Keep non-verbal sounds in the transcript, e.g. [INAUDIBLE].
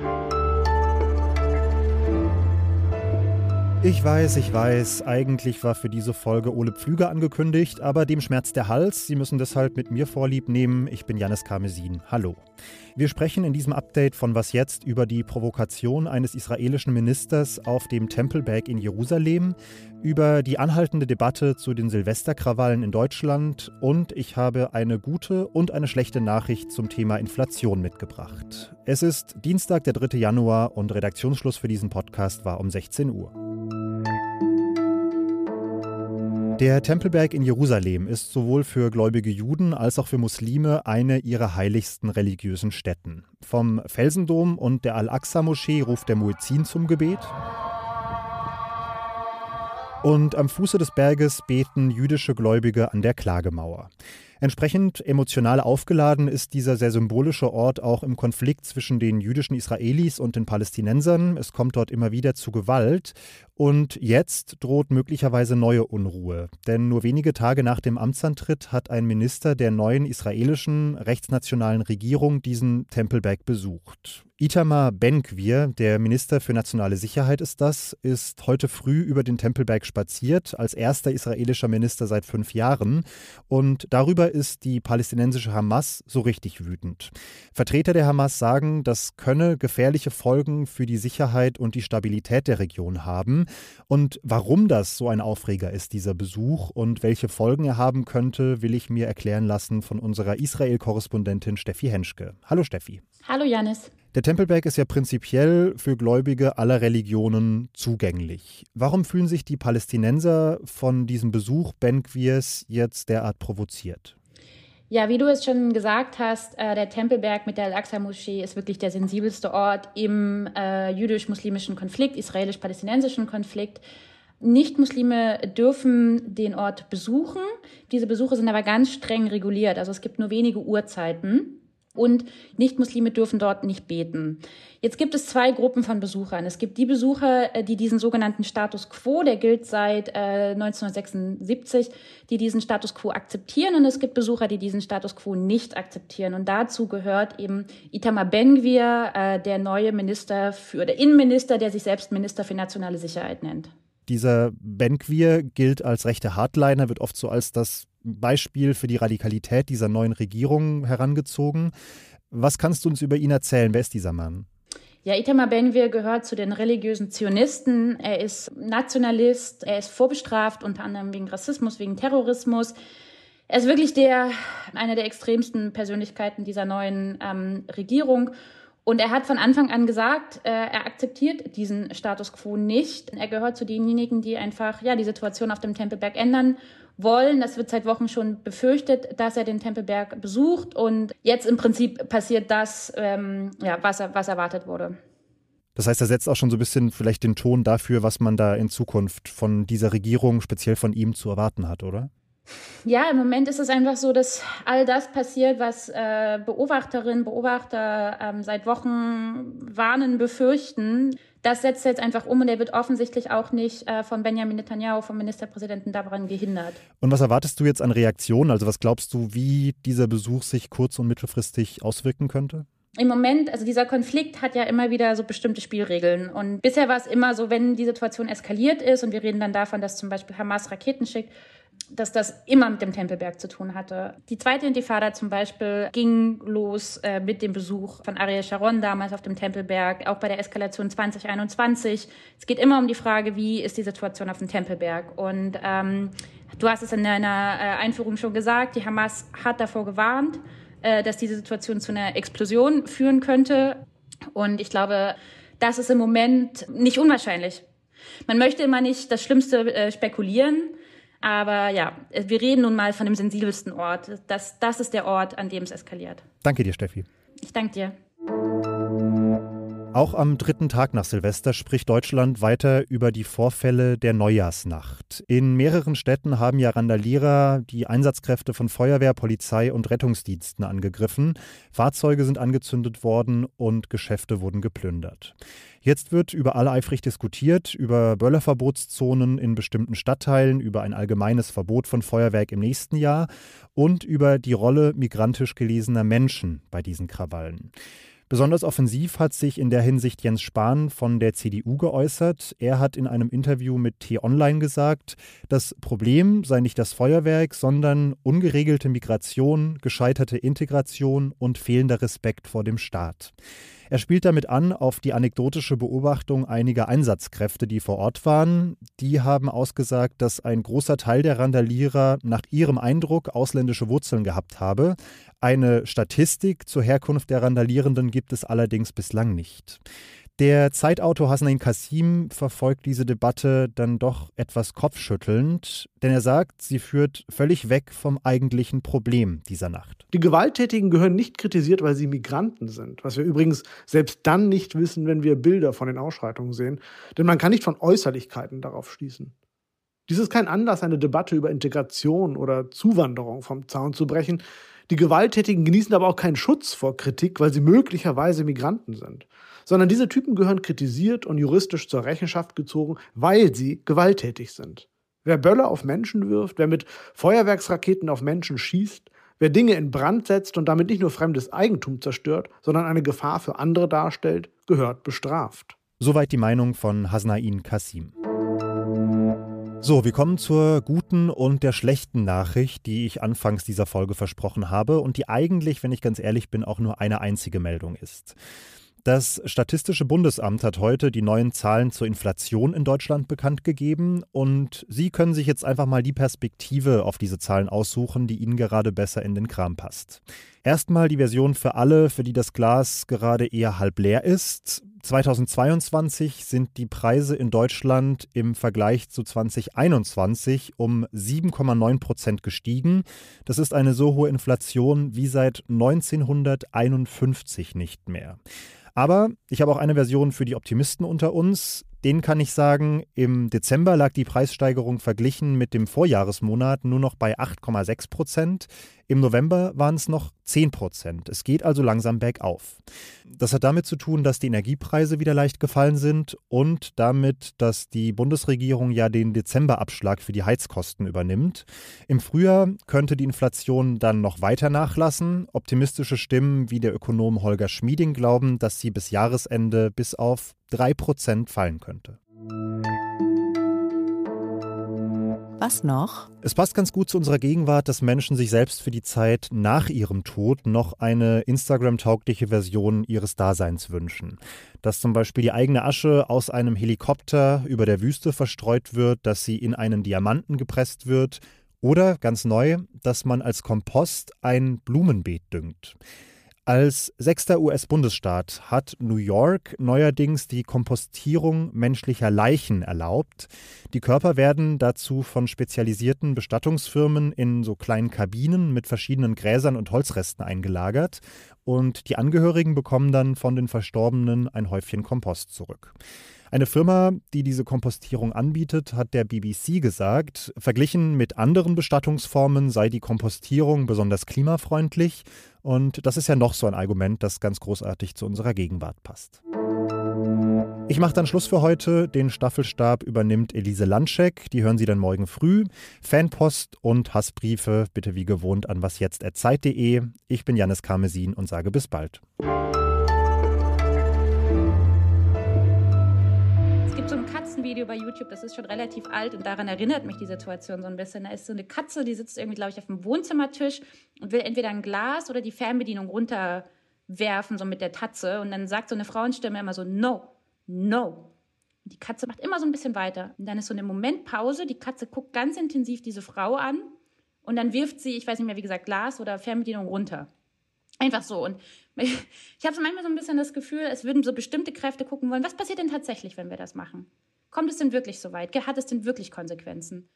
you Ich weiß, ich weiß, eigentlich war für diese Folge Ole Pflüger angekündigt, aber dem schmerzt der Hals. Sie müssen deshalb mit mir Vorlieb nehmen. Ich bin Janis Karmesin. Hallo. Wir sprechen in diesem Update von Was jetzt über die Provokation eines israelischen Ministers auf dem Tempelberg in Jerusalem, über die anhaltende Debatte zu den Silvesterkrawallen in Deutschland und ich habe eine gute und eine schlechte Nachricht zum Thema Inflation mitgebracht. Es ist Dienstag, der 3. Januar und Redaktionsschluss für diesen Podcast war um 16 Uhr. Der Tempelberg in Jerusalem ist sowohl für gläubige Juden als auch für Muslime eine ihrer heiligsten religiösen Stätten. Vom Felsendom und der Al-Aqsa-Moschee ruft der Muezzin zum Gebet. Und am Fuße des Berges beten jüdische Gläubige an der Klagemauer. Entsprechend emotional aufgeladen ist dieser sehr symbolische Ort auch im Konflikt zwischen den jüdischen Israelis und den Palästinensern. Es kommt dort immer wieder zu Gewalt. Und jetzt droht möglicherweise neue Unruhe. Denn nur wenige Tage nach dem Amtsantritt hat ein Minister der neuen israelischen rechtsnationalen Regierung diesen Tempelberg besucht. Itamar Ben-Gvir, der Minister für nationale Sicherheit ist das, ist heute früh über den Tempelberg spaziert, als erster israelischer Minister seit fünf Jahren. Und darüber ist die palästinensische Hamas so richtig wütend. Vertreter der Hamas sagen, das könne gefährliche Folgen für die Sicherheit und die Stabilität der Region haben. Und warum das so ein Aufreger ist, dieser Besuch, und welche Folgen er haben könnte, will ich mir erklären lassen von unserer Israel-Korrespondentin Steffi Henschke. Hallo Steffi. Hallo Janis. Der Tempelberg ist ja prinzipiell für Gläubige aller Religionen zugänglich. Warum fühlen sich die Palästinenser von diesem Besuch Ben-Gvirs jetzt derart provoziert? Ja, wie du es schon gesagt hast, äh, der Tempelberg mit der Al-Aqsa-Moschee ist wirklich der sensibelste Ort im äh, jüdisch-muslimischen Konflikt, israelisch-palästinensischen Konflikt. Nicht-Muslime dürfen den Ort besuchen. Diese Besuche sind aber ganz streng reguliert. Also es gibt nur wenige Uhrzeiten und Nichtmuslime dürfen dort nicht beten. Jetzt gibt es zwei Gruppen von Besuchern. Es gibt die Besucher, äh, die diesen sogenannten Status quo, der gilt seit äh, 1976, die diesen Status quo akzeptieren und es gibt Besucher, die diesen Status quo nicht akzeptieren. Und dazu gehört eben Itamar Ben-Gvir, äh, der neue Minister für, der Innenminister, der sich selbst Minister für nationale Sicherheit nennt. Dieser Ben-Gvir gilt als rechter Hardliner, wird oft so als das Beispiel für die Radikalität dieser neuen Regierung herangezogen. Was kannst du uns über ihn erzählen? Wer ist dieser Mann? Ja, Itamar Ben-Gvir gehört zu den religiösen Zionisten. Er ist Nationalist. Er ist vorbestraft, unter anderem wegen Rassismus, wegen Terrorismus. Er ist wirklich der, einer der extremsten Persönlichkeiten dieser neuen ähm, Regierung. Und er hat von Anfang an gesagt, äh, er akzeptiert diesen Status quo nicht. Er gehört zu denjenigen, die einfach ja die Situation auf dem Tempelberg ändern wollen. Das wird seit Wochen schon befürchtet, dass er den Tempelberg besucht. Und jetzt im Prinzip passiert das, ähm, ja, was, was erwartet wurde. Das heißt, er setzt auch schon so ein bisschen vielleicht den Ton dafür, was man da in Zukunft von dieser Regierung, speziell von ihm, zu erwarten hat, oder? Ja, im Moment ist es einfach so, dass all das passiert, was äh, Beobachterinnen, Beobachter ähm, seit Wochen warnen, befürchten. Das setzt jetzt einfach um und er wird offensichtlich auch nicht äh, von Benjamin Netanyahu, vom Ministerpräsidenten, daran gehindert. Und was erwartest du jetzt an Reaktionen? Also was glaubst du, wie dieser Besuch sich kurz- und mittelfristig auswirken könnte? Im Moment, also dieser Konflikt hat ja immer wieder so bestimmte Spielregeln. Und bisher war es immer so, wenn die Situation eskaliert ist und wir reden dann davon, dass zum Beispiel Hamas Raketen schickt, dass das immer mit dem Tempelberg zu tun hatte. Die zweite Intifada zum Beispiel ging los äh, mit dem Besuch von Ariel Sharon damals auf dem Tempelberg, auch bei der Eskalation 2021. Es geht immer um die Frage, wie ist die Situation auf dem Tempelberg? Und ähm, du hast es in deiner äh, Einführung schon gesagt, die Hamas hat davor gewarnt, äh, dass diese Situation zu einer Explosion führen könnte. Und ich glaube, das ist im Moment nicht unwahrscheinlich. Man möchte immer nicht das Schlimmste äh, spekulieren, aber ja, wir reden nun mal von dem sensibelsten Ort. Das, das ist der Ort, an dem es eskaliert. Danke dir, Steffi. Ich danke dir. Auch am dritten Tag nach Silvester spricht Deutschland weiter über die Vorfälle der Neujahrsnacht. In mehreren Städten haben ja Randalierer die Einsatzkräfte von Feuerwehr, Polizei und Rettungsdiensten angegriffen. Fahrzeuge sind angezündet worden und Geschäfte wurden geplündert. Jetzt wird überall eifrig diskutiert über Böllerverbotszonen in bestimmten Stadtteilen, über ein allgemeines Verbot von Feuerwerk im nächsten Jahr und über die Rolle migrantisch gelesener Menschen bei diesen Krawallen. Besonders offensiv hat sich in der Hinsicht Jens Spahn von der CDU geäußert. Er hat in einem Interview mit T-Online gesagt, das Problem sei nicht das Feuerwerk, sondern ungeregelte Migration, gescheiterte Integration und fehlender Respekt vor dem Staat. Er spielt damit an auf die anekdotische Beobachtung einiger Einsatzkräfte, die vor Ort waren. Die haben ausgesagt, dass ein großer Teil der Randalierer nach ihrem Eindruck ausländische Wurzeln gehabt habe. Eine Statistik zur Herkunft der Randalierenden gibt es allerdings bislang nicht. Der Zeitautor Hasnain Kassim verfolgt diese Debatte dann doch etwas kopfschüttelnd, denn er sagt, sie führt völlig weg vom eigentlichen Problem dieser Nacht. Die Gewalttätigen gehören nicht kritisiert, weil sie Migranten sind, was wir übrigens selbst dann nicht wissen, wenn wir Bilder von den Ausschreitungen sehen, denn man kann nicht von Äußerlichkeiten darauf schließen. Dies ist kein Anlass, eine Debatte über Integration oder Zuwanderung vom Zaun zu brechen. Die Gewalttätigen genießen aber auch keinen Schutz vor Kritik, weil sie möglicherweise Migranten sind sondern diese Typen gehören kritisiert und juristisch zur Rechenschaft gezogen, weil sie gewalttätig sind. Wer Böller auf Menschen wirft, wer mit Feuerwerksraketen auf Menschen schießt, wer Dinge in Brand setzt und damit nicht nur fremdes Eigentum zerstört, sondern eine Gefahr für andere darstellt, gehört bestraft. Soweit die Meinung von Hasnain Kassim. So, wir kommen zur guten und der schlechten Nachricht, die ich anfangs dieser Folge versprochen habe und die eigentlich, wenn ich ganz ehrlich bin, auch nur eine einzige Meldung ist. Das Statistische Bundesamt hat heute die neuen Zahlen zur Inflation in Deutschland bekannt gegeben und Sie können sich jetzt einfach mal die Perspektive auf diese Zahlen aussuchen, die Ihnen gerade besser in den Kram passt. Erstmal die Version für alle, für die das Glas gerade eher halb leer ist. 2022 sind die Preise in Deutschland im Vergleich zu 2021 um 7,9 Prozent gestiegen. Das ist eine so hohe Inflation wie seit 1951 nicht mehr. Aber ich habe auch eine Version für die Optimisten unter uns. Den kann ich sagen, im Dezember lag die Preissteigerung verglichen mit dem Vorjahresmonat nur noch bei 8,6 Prozent. Im November waren es noch 10 Prozent. Es geht also langsam bergauf. Das hat damit zu tun, dass die Energiepreise wieder leicht gefallen sind und damit, dass die Bundesregierung ja den Dezemberabschlag für die Heizkosten übernimmt. Im Frühjahr könnte die Inflation dann noch weiter nachlassen. Optimistische Stimmen wie der Ökonom Holger Schmieding glauben, dass sie bis Jahresende bis auf 3% fallen könnte. Was noch? Es passt ganz gut zu unserer Gegenwart, dass Menschen sich selbst für die Zeit nach ihrem Tod noch eine Instagram-taugliche Version ihres Daseins wünschen. Dass zum Beispiel die eigene Asche aus einem Helikopter über der Wüste verstreut wird, dass sie in einen Diamanten gepresst wird oder ganz neu, dass man als Kompost ein Blumenbeet düngt. Als sechster US-Bundesstaat hat New York neuerdings die Kompostierung menschlicher Leichen erlaubt. Die Körper werden dazu von spezialisierten Bestattungsfirmen in so kleinen Kabinen mit verschiedenen Gräsern und Holzresten eingelagert und die Angehörigen bekommen dann von den Verstorbenen ein Häufchen Kompost zurück. Eine Firma, die diese Kompostierung anbietet, hat der BBC gesagt, verglichen mit anderen Bestattungsformen sei die Kompostierung besonders klimafreundlich. Und das ist ja noch so ein Argument, das ganz großartig zu unserer Gegenwart passt. Ich mache dann Schluss für heute. Den Staffelstab übernimmt Elise Landscheck. Die hören Sie dann morgen früh. Fanpost und Hassbriefe bitte wie gewohnt an wasjetzt.zeit.de. Ich bin Janis Karmesin und sage bis bald. Katzenvideo bei YouTube, das ist schon relativ alt und daran erinnert mich die Situation so ein bisschen. Da ist so eine Katze, die sitzt irgendwie, glaube ich, auf dem Wohnzimmertisch und will entweder ein Glas oder die Fernbedienung runterwerfen, so mit der Tatze. Und dann sagt so eine Frauenstimme immer so, no, no. Und die Katze macht immer so ein bisschen weiter. Und dann ist so eine Momentpause, die Katze guckt ganz intensiv diese Frau an und dann wirft sie, ich weiß nicht mehr, wie gesagt, Glas oder Fernbedienung runter. Einfach so. Und ich, [LAUGHS] ich habe so manchmal so ein bisschen das Gefühl, es würden so bestimmte Kräfte gucken wollen, was passiert denn tatsächlich, wenn wir das machen? Kommt es denn wirklich so weit? Hat es denn wirklich Konsequenzen?